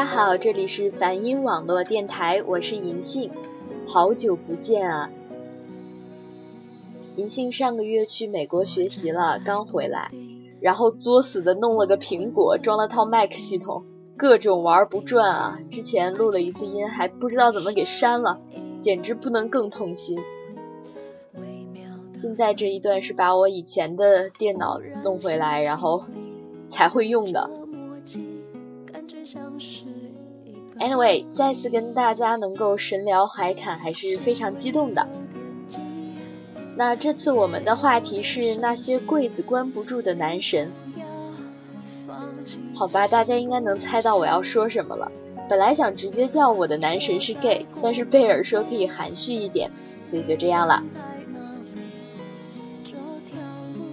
大家好，这里是梵音网络电台，我是银杏，好久不见啊！银杏上个月去美国学习了，刚回来，然后作死的弄了个苹果，装了套 Mac 系统，各种玩不转啊！之前录了一次音，还不知道怎么给删了，简直不能更痛心。现在这一段是把我以前的电脑弄回来，然后才会用的。Anyway，再次跟大家能够神聊海侃，还是非常激动的。那这次我们的话题是那些柜子关不住的男神。好吧，大家应该能猜到我要说什么了。本来想直接叫我的男神是 gay，但是贝尔说可以含蓄一点，所以就这样了。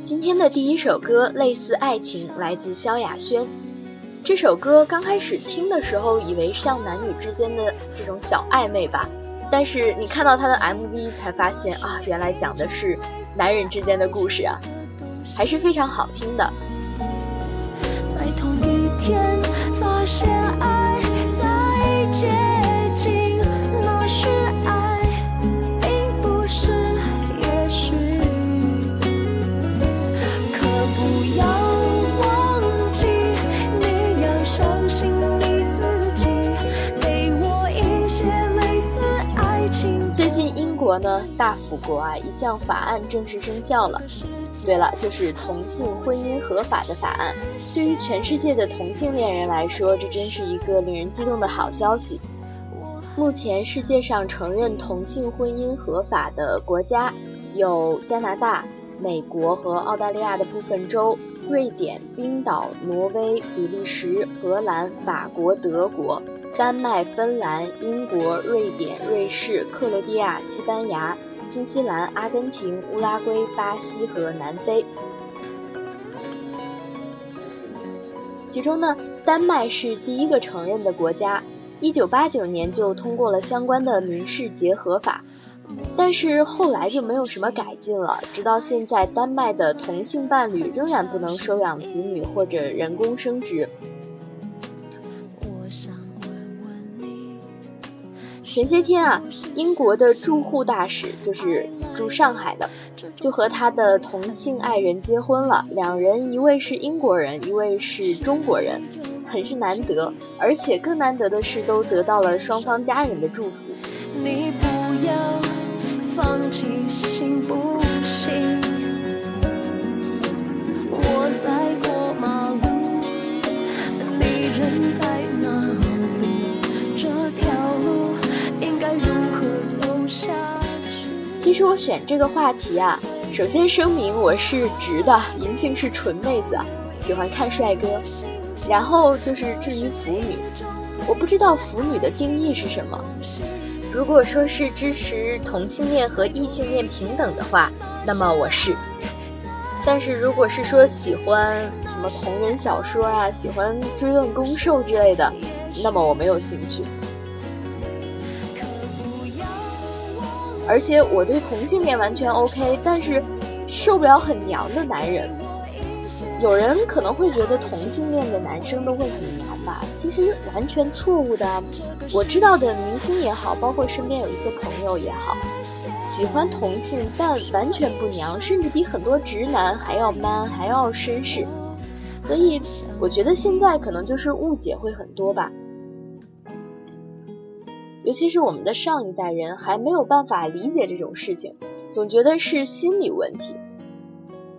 今天的第一首歌《类似爱情》来自萧亚轩。这首歌刚开始听的时候，以为像男女之间的这种小暧昧吧，但是你看到他的 MV 才发现啊，原来讲的是男人之间的故事啊，还是非常好听的。在同一天发现爱国呢，大辅国啊，一项法案正式生效了。对了，就是同性婚姻合法的法案。对于全世界的同性恋人来说，这真是一个令人激动的好消息。目前世界上承认同性婚姻合法的国家有加拿大、美国和澳大利亚的部分州、瑞典、冰岛、挪威、比利时、荷兰、法国、德国。丹麦、芬兰、英国、瑞典、瑞士、克罗地亚、西班牙、新西兰、阿根廷、乌拉圭、巴西和南非。其中呢，丹麦是第一个承认的国家，一九八九年就通过了相关的民事结合法，但是后来就没有什么改进了，直到现在，丹麦的同性伴侣仍然不能收养子女或者人工生殖。前些天啊，英国的驻沪大使就是驻上海的，就和他的同性爱人结婚了。两人一位是英国人，一位是中国人，很是难得。而且更难得的是，都得到了双方家人的祝福。你不要放弃，行不行？我在过马路，你人在。其实我选这个话题啊，首先声明我是直的，银杏是纯妹子，喜欢看帅哥。然后就是至于腐女，我不知道腐女的定义是什么。如果说是支持同性恋和异性恋平等的话，那么我是。但是如果是说喜欢什么同人小说啊，喜欢追问攻受之类的，那么我没有兴趣。而且我对同性恋完全 OK，但是受不了很娘的男人。有人可能会觉得同性恋的男生都会很娘吧？其实完全错误的。我知道的明星也好，包括身边有一些朋友也好，喜欢同性但完全不娘，甚至比很多直男还要 man，还要绅士。所以我觉得现在可能就是误解会很多吧。尤其是我们的上一代人还没有办法理解这种事情，总觉得是心理问题。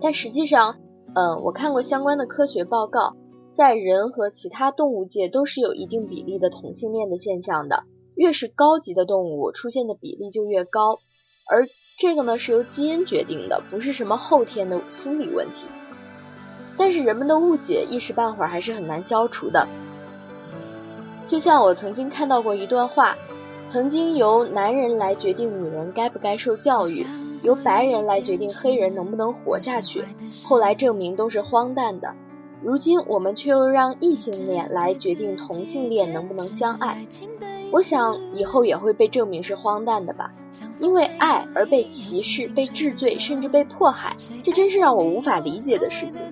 但实际上，嗯，我看过相关的科学报告，在人和其他动物界都是有一定比例的同性恋的现象的。越是高级的动物，出现的比例就越高。而这个呢，是由基因决定的，不是什么后天的心理问题。但是人们的误解一时半会儿还是很难消除的。就像我曾经看到过一段话。曾经由男人来决定女人该不该受教育，由白人来决定黑人能不能活下去，后来证明都是荒诞的。如今我们却又让异性恋来决定同性恋能不能相爱，我想以后也会被证明是荒诞的吧。因为爱而被歧视、被治罪，甚至被迫害，这真是让我无法理解的事情。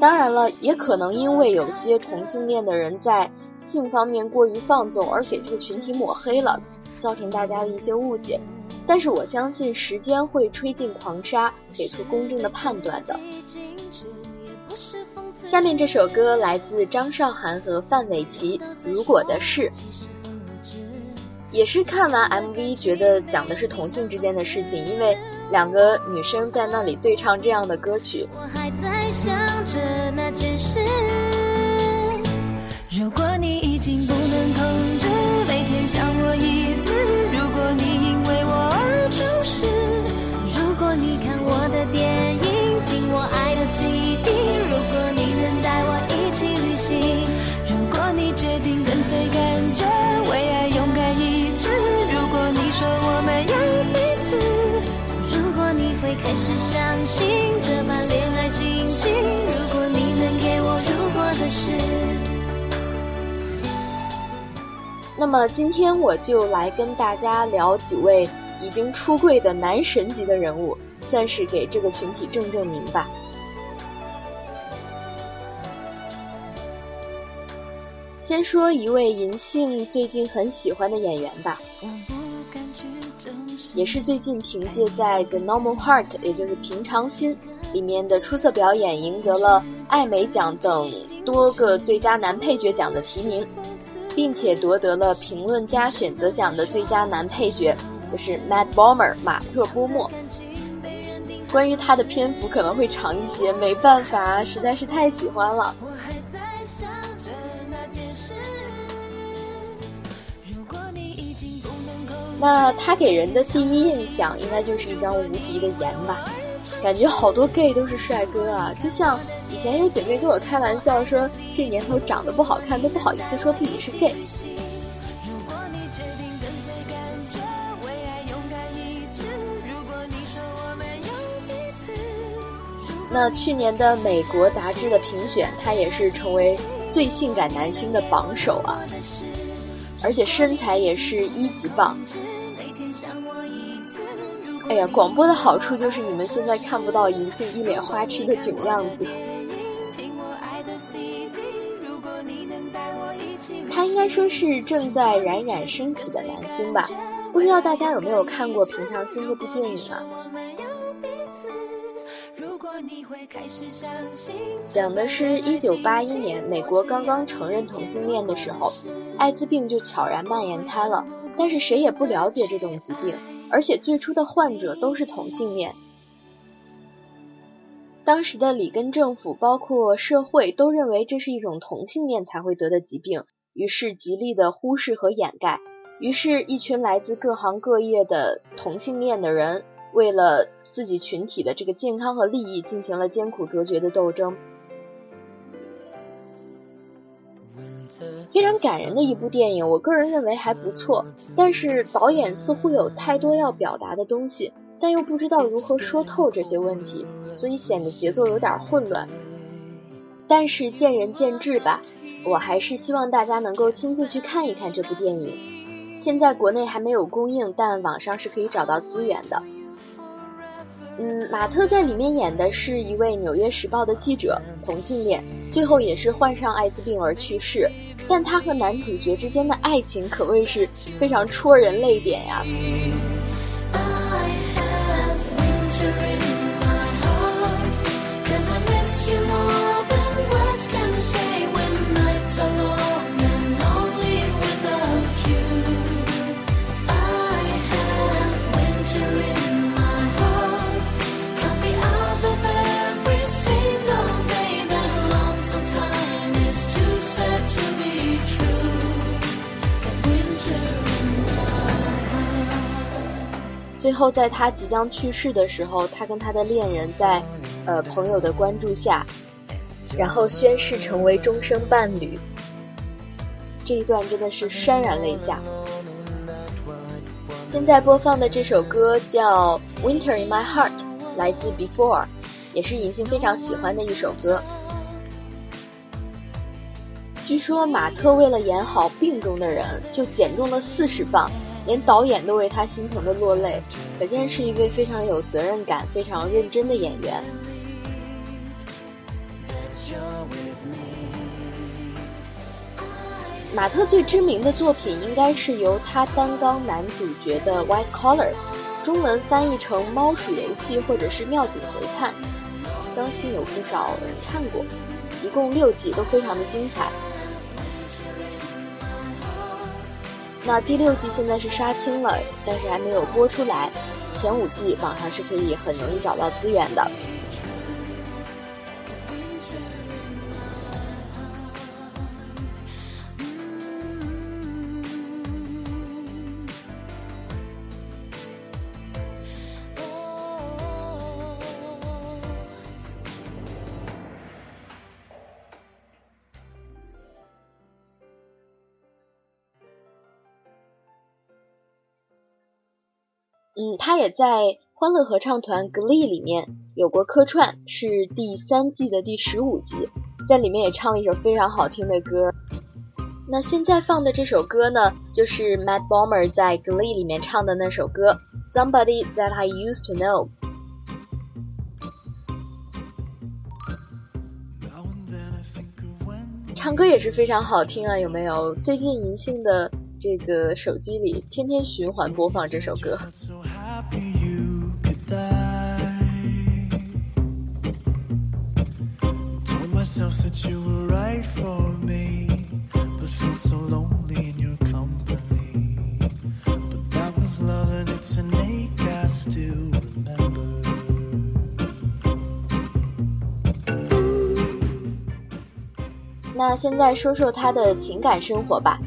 当然了，也可能因为有些同性恋的人在性方面过于放纵，而给这个群体抹黑了，造成大家的一些误解。但是我相信时间会吹尽狂沙，给出公正的判断的。下面这首歌来自张韶涵和范玮琪，《如果的事》。也是看完 MV 觉得讲的是同性之间的事情，因为两个女生在那里对唱这样的歌曲。我还在想着那件事。如果你已经不能控制每天想我一次，如果你因为我而诚实，如果你看我的电影，听我爱的 CD，如果你能带我一起旅行，开始相信这般恋爱心情，如果你能给我如果的事。那么今天我就来跟大家聊几位已经出柜的男神级的人物，算是给这个群体正正名吧。先说一位银杏最近很喜欢的演员吧。也是最近凭借在《The Normal Heart》也就是《平常心》里面的出色表演，赢得了艾美奖等多个最佳男配角奖的提名，并且夺得了评论家选择奖的最佳男配角，就是 Matt Bomer 马特·波默。关于他的篇幅可能会长一些，没办法，实在是太喜欢了。那他给人的第一印象应该就是一张无敌的颜吧，感觉好多 gay 都是帅哥啊，就像以前有姐妹跟我开玩笑说，这年头长得不好看都不好意思说自己是 gay。那去年的美国杂志的评选，他也是成为最性感男星的榜首啊。而且身材也是一级棒。哎呀，广播的好处就是你们现在看不到银杏一脸花痴的囧样子。他应该说是正在冉冉升起的男星吧？不知道大家有没有看过《平常心》这部电影啊？讲的是一九八一年，美国刚刚承认同性恋的时候，艾滋病就悄然蔓延开了。但是谁也不了解这种疾病，而且最初的患者都是同性恋。当时的里根政府，包括社会，都认为这是一种同性恋才会得的疾病，于是极力的忽视和掩盖。于是，一群来自各行各业的同性恋的人。为了自己群体的这个健康和利益，进行了艰苦卓绝的斗争。非常感人的一部电影，我个人认为还不错。但是导演似乎有太多要表达的东西，但又不知道如何说透这些问题，所以显得节奏有点混乱。但是见仁见智吧，我还是希望大家能够亲自去看一看这部电影。现在国内还没有公映，但网上是可以找到资源的。嗯，马特在里面演的是一位《纽约时报》的记者，同性恋，最后也是患上艾滋病而去世。但他和男主角之间的爱情可谓是非常戳人泪点呀。最后，在他即将去世的时候，他跟他的恋人在，呃朋友的关注下，然后宣誓成为终生伴侣。这一段真的是潸然泪下。现在播放的这首歌叫《Winter in My Heart》，来自 Before，也是银杏非常喜欢的一首歌。据说马特为了演好病中的人，就减重了四十磅。连导演都为他心疼的落泪，可见是一位非常有责任感、非常认真的演员。马特最知名的作品应该是由他担纲男主角的《White Collar》，中文翻译成《猫鼠游戏》或者是《妙警贼探》，相信有不少人看过，一共六集都非常的精彩。那第六季现在是杀青了，但是还没有播出来。前五季网上是可以很容易找到资源的。嗯，他也在欢乐合唱团 Glee 里面有过客串，是第三季的第十五集，在里面也唱了一首非常好听的歌。那现在放的这首歌呢，就是 Matt Bomer 在 Glee 里面唱的那首歌《Somebody That I Used to Know》。唱歌也是非常好听啊，有没有？最近银杏的这个手机里天天循环播放这首歌。那现在说说他的情感生活吧。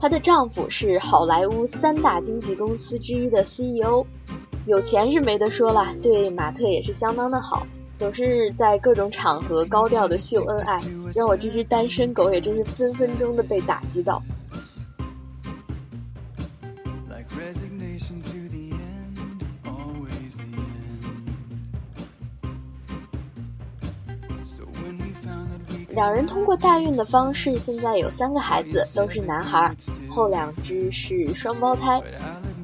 她的丈夫是好莱坞三大经纪公司之一的 CEO，有钱是没得说了，对马特也是相当的好。总是在各种场合高调的秀恩爱，让我这只单身狗也真是分分钟的被打击到。两人通过代孕的方式，现在有三个孩子，都是男孩，后两只是双胞胎。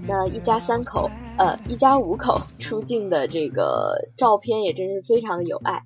那一家三口。呃，一家五口出镜的这个照片也真是非常的有爱。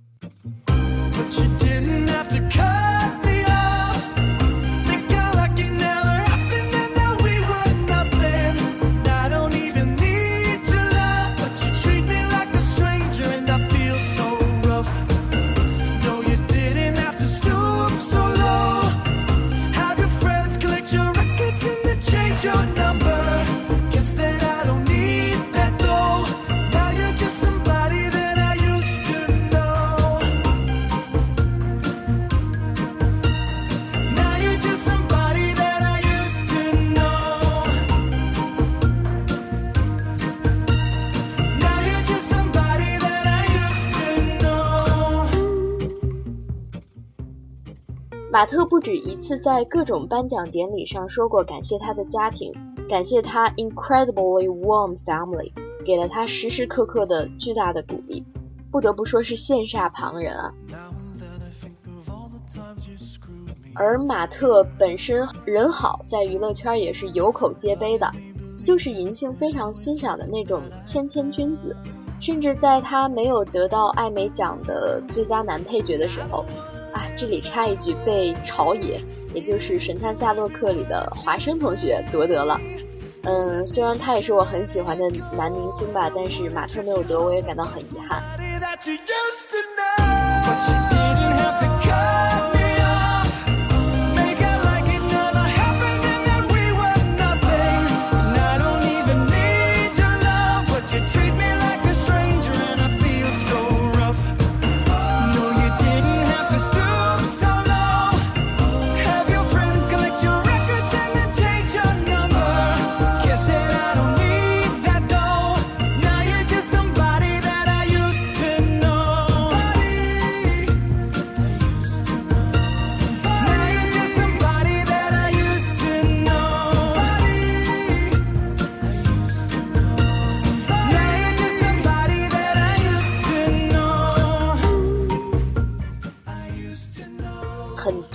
马特不止一次在各种颁奖典礼上说过感谢他的家庭，感谢他 incredibly warm family，给了他时时刻刻的巨大的鼓励，不得不说是羡煞旁人啊。而马特本身人好，在娱乐圈也是有口皆碑的，就是银杏非常欣赏的那种谦谦君子，甚至在他没有得到艾美奖的最佳男配角的时候。啊，这里插一句，被朝野，也就是《神探夏洛克》里的华生同学夺得了。嗯，虽然他也是我很喜欢的男明星吧，但是马特没有得，我也感到很遗憾。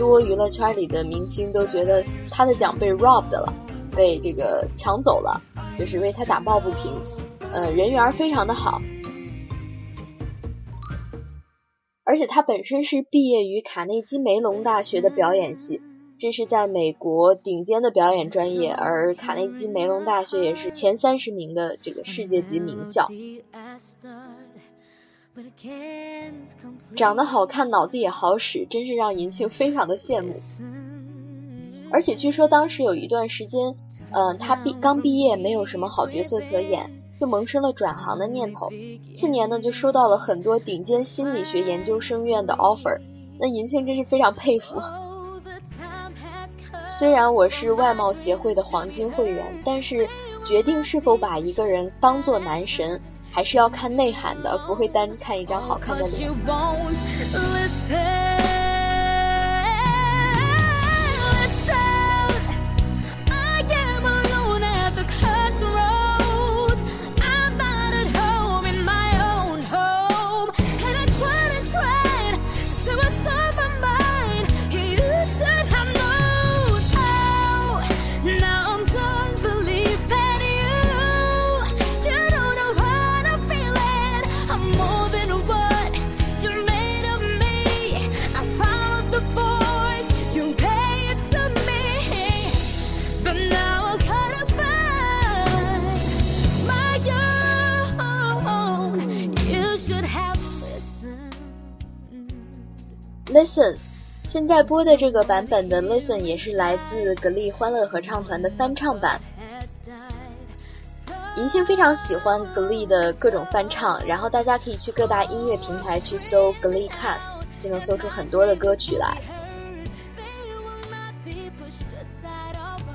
多娱乐圈里的明星都觉得他的奖被 robbed 了，被这个抢走了，就是为他打抱不平。呃，人缘非常的好，而且他本身是毕业于卡内基梅隆大学的表演系，这是在美国顶尖的表演专业，而卡内基梅隆大学也是前三十名的这个世界级名校。长得好看，脑子也好使，真是让银杏非常的羡慕。而且据说当时有一段时间，嗯，他毕刚毕业，没有什么好角色可演，就萌生了转行的念头。次年呢，就收到了很多顶尖心理学研究生院的 offer。那银杏真是非常佩服。虽然我是外貌协会的黄金会员，但是决定是否把一个人当做男神。还是要看内涵的，不会单看一张好看的脸。现在播的这个版本的 Listen 也是来自格力欢乐合唱团的翻唱版。银杏非常喜欢格力的各种翻唱，然后大家可以去各大音乐平台去搜格力 Cast，就能搜出很多的歌曲来。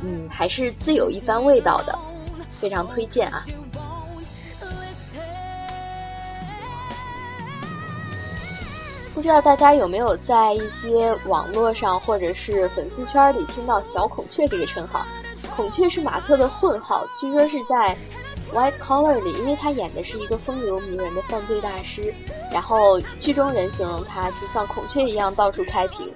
嗯，还是自有一番味道的，非常推荐啊。不知道大家有没有在一些网络上或者是粉丝圈里听到“小孔雀”这个称号？孔雀是马特的混号，据说是在《White Collar》里，因为他演的是一个风流迷人的犯罪大师，然后剧中人形容他就像孔雀一样到处开屏，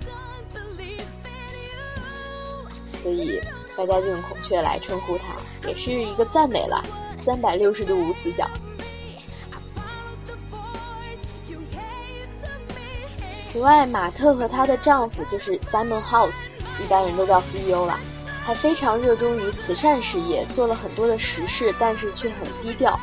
所以大家就用孔雀来称呼他，也是一个赞美了，三百六十度无死角。此外，马特和她的丈夫就是 Simon House，一般人都叫 CEO 了，还非常热衷于慈善事业，做了很多的实事，但是却很低调，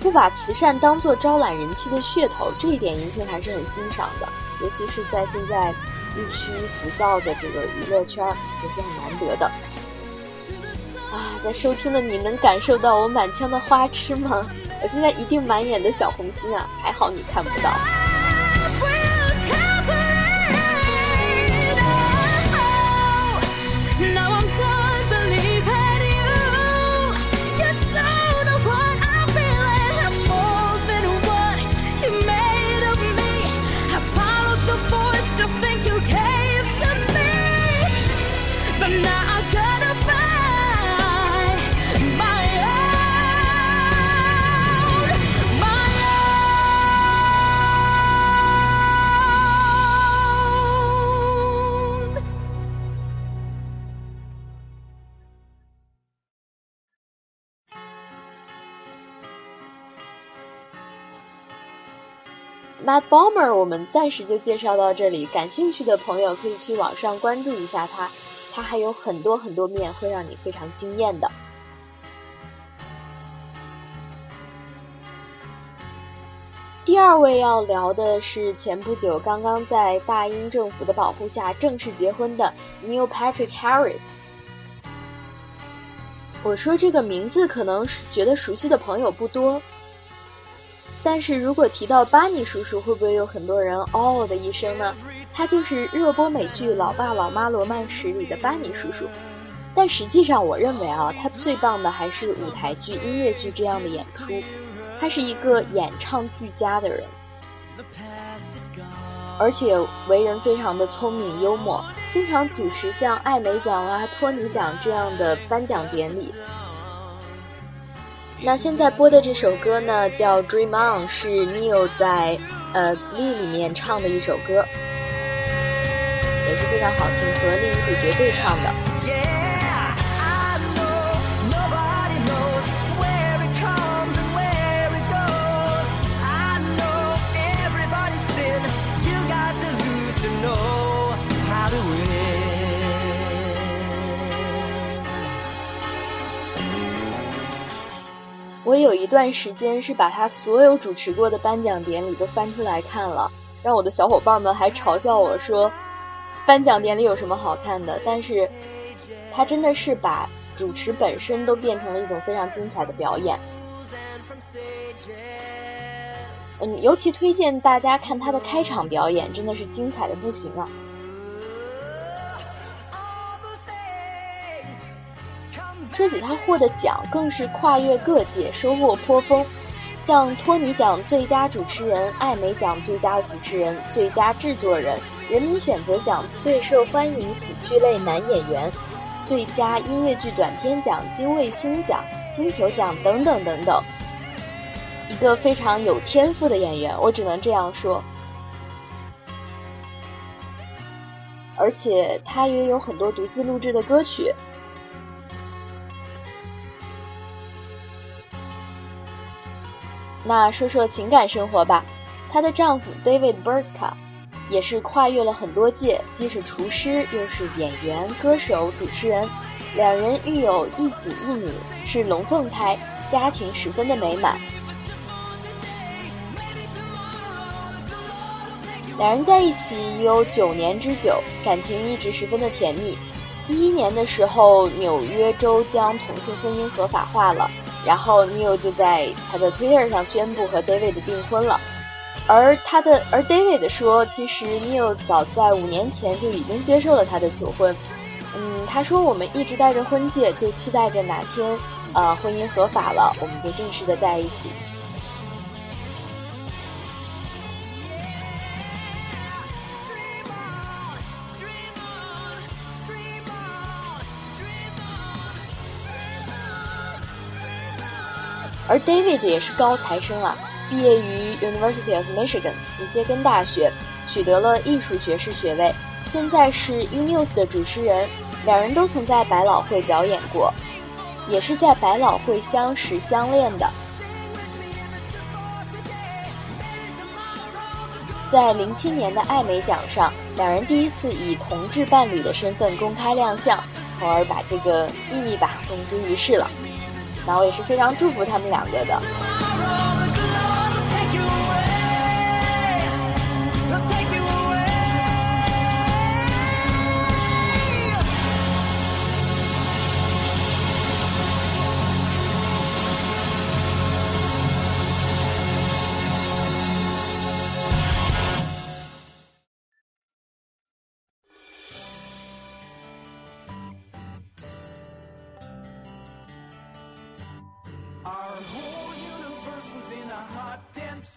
不把慈善当做招揽人气的噱头，这一点银杏还是很欣赏的，尤其是在现在日趋浮躁的这个娱乐圈，也是很难得的。啊，在收听的你能感受到我满腔的花痴吗？我现在一定满眼的小红心啊！还好你看不到。Boomer，我们暂时就介绍到这里。感兴趣的朋友可以去网上关注一下他，他还有很多很多面会让你非常惊艳的。第二位要聊的是前不久刚刚在大英政府的保护下正式结婚的 Neil Patrick Harris。我说这个名字可能觉得熟悉的朋友不多。但是如果提到巴尼叔叔，会不会有很多人哦的一声呢？他就是热播美剧《老爸老妈罗曼史》里的巴尼叔叔。但实际上，我认为啊，他最棒的还是舞台剧、音乐剧这样的演出。他是一个演唱俱佳的人，而且为人非常的聪明幽默，经常主持像艾美奖啦、托尼奖这样的颁奖典礼。那现在播的这首歌呢，叫《Dream On》，是 Neil 在呃《Glee》里面唱的一首歌，也是非常好听，和另一主角对唱的。我有一段时间是把他所有主持过的颁奖典礼都翻出来看了，让我的小伙伴们还嘲笑我说，颁奖典礼有什么好看的？但是，他真的是把主持本身都变成了一种非常精彩的表演。嗯，尤其推荐大家看他的开场表演，真的是精彩的不行啊！说起他获的奖，更是跨越各界，收获颇丰。像托尼奖最佳主持人、艾美奖最佳主持人、最佳制作人、人民选择奖最受欢迎喜剧类男演员、最佳音乐剧短片奖、金卫星奖、金球奖等等等等。一个非常有天赋的演员，我只能这样说。而且他也有很多独自录制的歌曲。那说说情感生活吧，她的丈夫 David Bertka 也是跨越了很多届，既是厨师，又是演员、歌手、主持人，两人育有一子一女，是龙凤胎，家庭十分的美满。两人在一起已有九年之久，感情一直十分的甜蜜。一一年的时候，纽约州将同性婚姻合法化了。然后 Neil 就在他的 Twitter 上宣布和 David 订婚了，而他的而 David 说，其实 Neil 早在五年前就已经接受了他的求婚。嗯，他说我们一直戴着婚戒，就期待着哪天，呃，婚姻合法了，我们就正式的在一起。而 David 也是高材生啊，毕业于 University of Michigan 密歇根大学，取得了艺术学士学位，现在是 E News 的主持人。两人都曾在百老汇表演过，也是在百老汇相识相恋的。在零七年的艾美奖上，两人第一次以同志伴侣的身份公开亮相，从而把这个秘密吧公诸于世了。然后也是非常祝福他们两个的。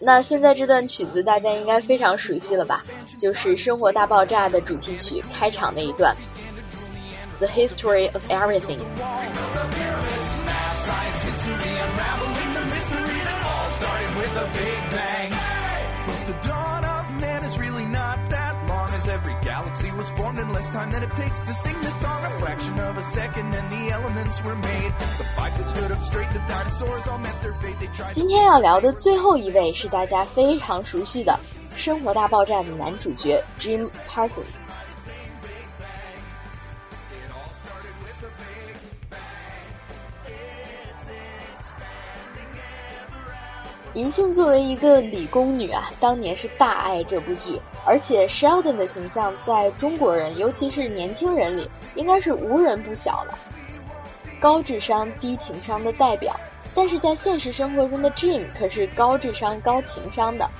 那现在这段曲子大家应该非常熟悉了吧？就是《生活大爆炸》的主题曲开场那一段，The History of Everything。今天要聊的最后一位是大家非常熟悉的《生活大爆炸》的男主角 Jim Parsons。 银杏作为一个理工女啊，当年是大爱这部剧，而且 Sheldon 的形象在中国人，尤其是年轻人里，应该是无人不晓了。高智商低情商的代表，但是在现实生活中的 Jim 可是高智商高情商的。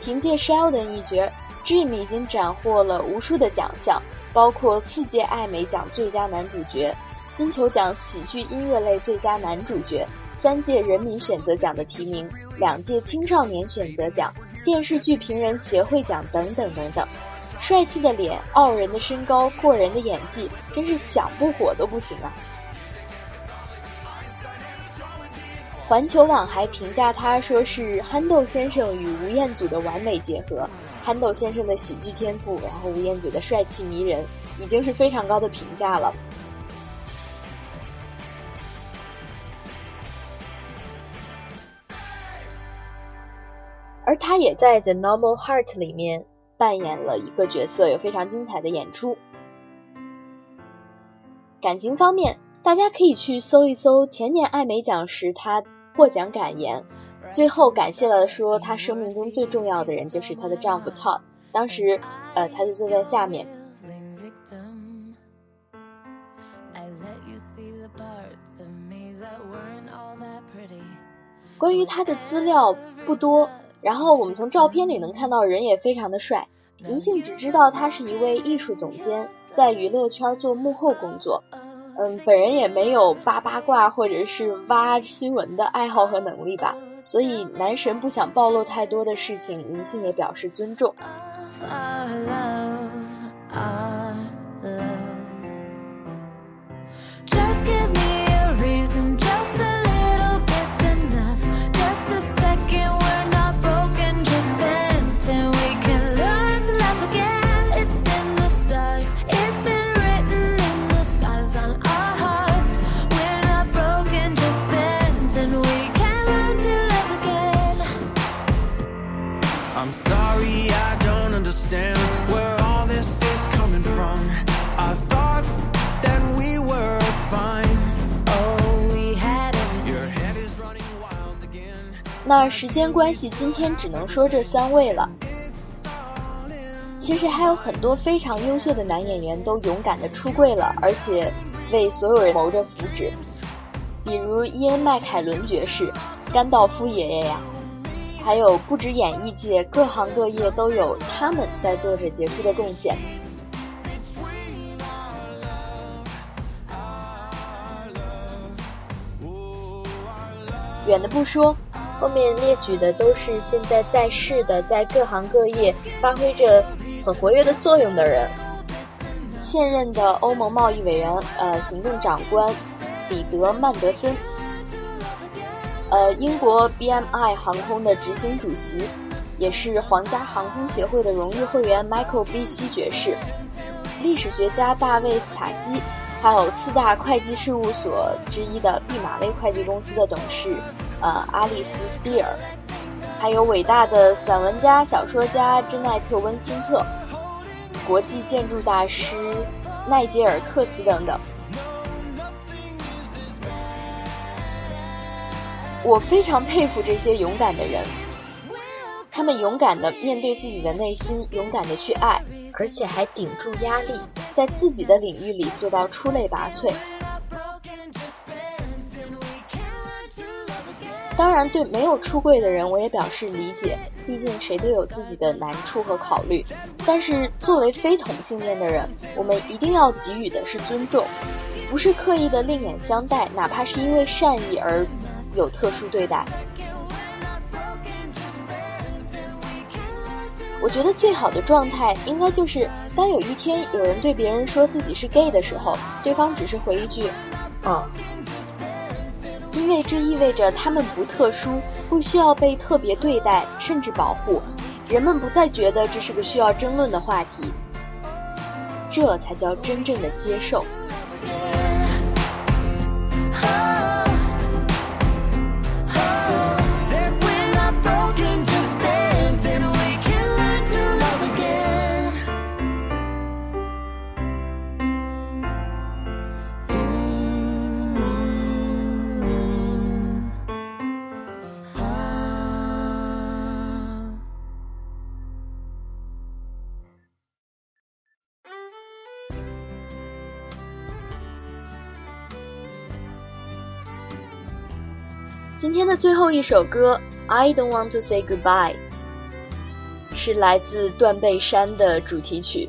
凭借 Sheldon 一角，Jim 已经斩获了无数的奖项，包括四届艾美奖最佳男主角。金球奖喜剧音乐类最佳男主角，三届人民选择奖的提名，两届青少年选择奖，电视剧评人协会奖等等等等。帅气的脸，傲人的身高，过人的演技，真是想不火都不行啊！环球网还评价他说是憨豆先生与吴彦祖的完美结合。憨豆先生的喜剧天赋，然后吴彦祖的帅气迷人，已经是非常高的评价了。而他也在《The Normal Heart》里面扮演了一个角色，有非常精彩的演出。感情方面大家可以去搜一搜前年艾美奖时他获奖感言，最后感谢了说他生命中最重要的人就是她的丈夫 Todd，当时呃他就坐在下面。关于他的资料不多，然后我们从照片里能看到人也非常的帅。银杏只知道他是一位艺术总监，在娱乐圈做幕后工作。嗯，本人也没有扒八卦或者是挖新闻的爱好和能力吧，所以男神不想暴露太多的事情，银杏也表示尊重。那时间关系，今天只能说这三位了。其实还有很多非常优秀的男演员都勇敢的出柜了，而且为所有人谋着福祉。比如伊恩·麦凯伦爵士、甘道夫爷爷呀，还有不止演艺界，各行各业都有他们在做着杰出的贡献。远的不说。后面列举的都是现在在世的，在各行各业发挥着很活跃的作用的人。现任的欧盟贸易委员呃行政长官彼得曼德森，呃英国 BMI 航空的执行主席，也是皇家航空协会的荣誉会员 Michael B. C. 爵士，历史学家大卫斯塔基。还有四大会计事务所之一的毕马威会计公司的董事，呃，阿丽丝·斯蒂尔，还有伟大的散文家、小说家珍奈特·温森特，国际建筑大师奈杰尔·克茨等等。我非常佩服这些勇敢的人，他们勇敢的面对自己的内心，勇敢的去爱。而且还顶住压力，在自己的领域里做到出类拔萃。当然，对没有出柜的人，我也表示理解，毕竟谁都有自己的难处和考虑。但是，作为非同性恋的人，我们一定要给予的是尊重，不是刻意的另眼相待，哪怕是因为善意而有特殊对待。我觉得最好的状态应该就是，当有一天有人对别人说自己是 gay 的时候，对方只是回一句“嗯”，因为这意味着他们不特殊，不需要被特别对待，甚至保护。人们不再觉得这是个需要争论的话题，这才叫真正的接受。最后一首歌《I Don't Want to Say Goodbye》是来自《断背山》的主题曲。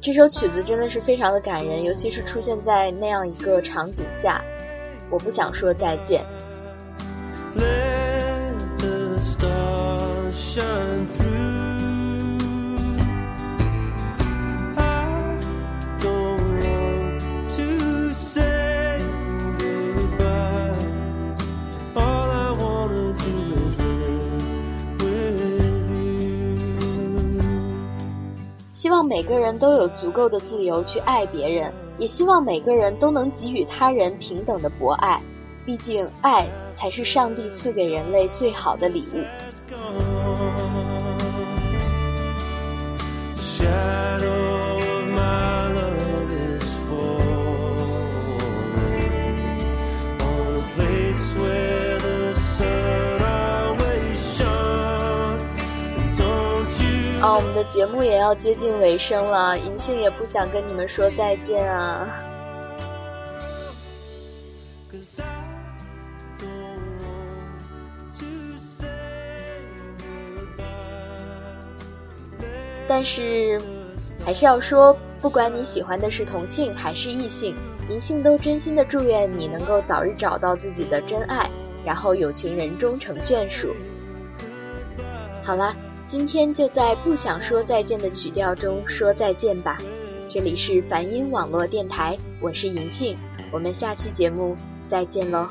这首曲子真的是非常的感人，尤其是出现在那样一个场景下。我不想说再见。希每个人都有足够的自由去爱别人，也希望每个人都能给予他人平等的博爱。毕竟，爱才是上帝赐给人类最好的礼物。我们的节目也要接近尾声了，银杏也不想跟你们说再见啊。但是，还是要说，不管你喜欢的是同性还是异性，银杏都真心的祝愿你能够早日找到自己的真爱，然后有情人终成眷属。好啦，今天就在不想说再见的曲调中说再见吧。这里是梵音网络电台，我是银杏，我们下期节目再见喽。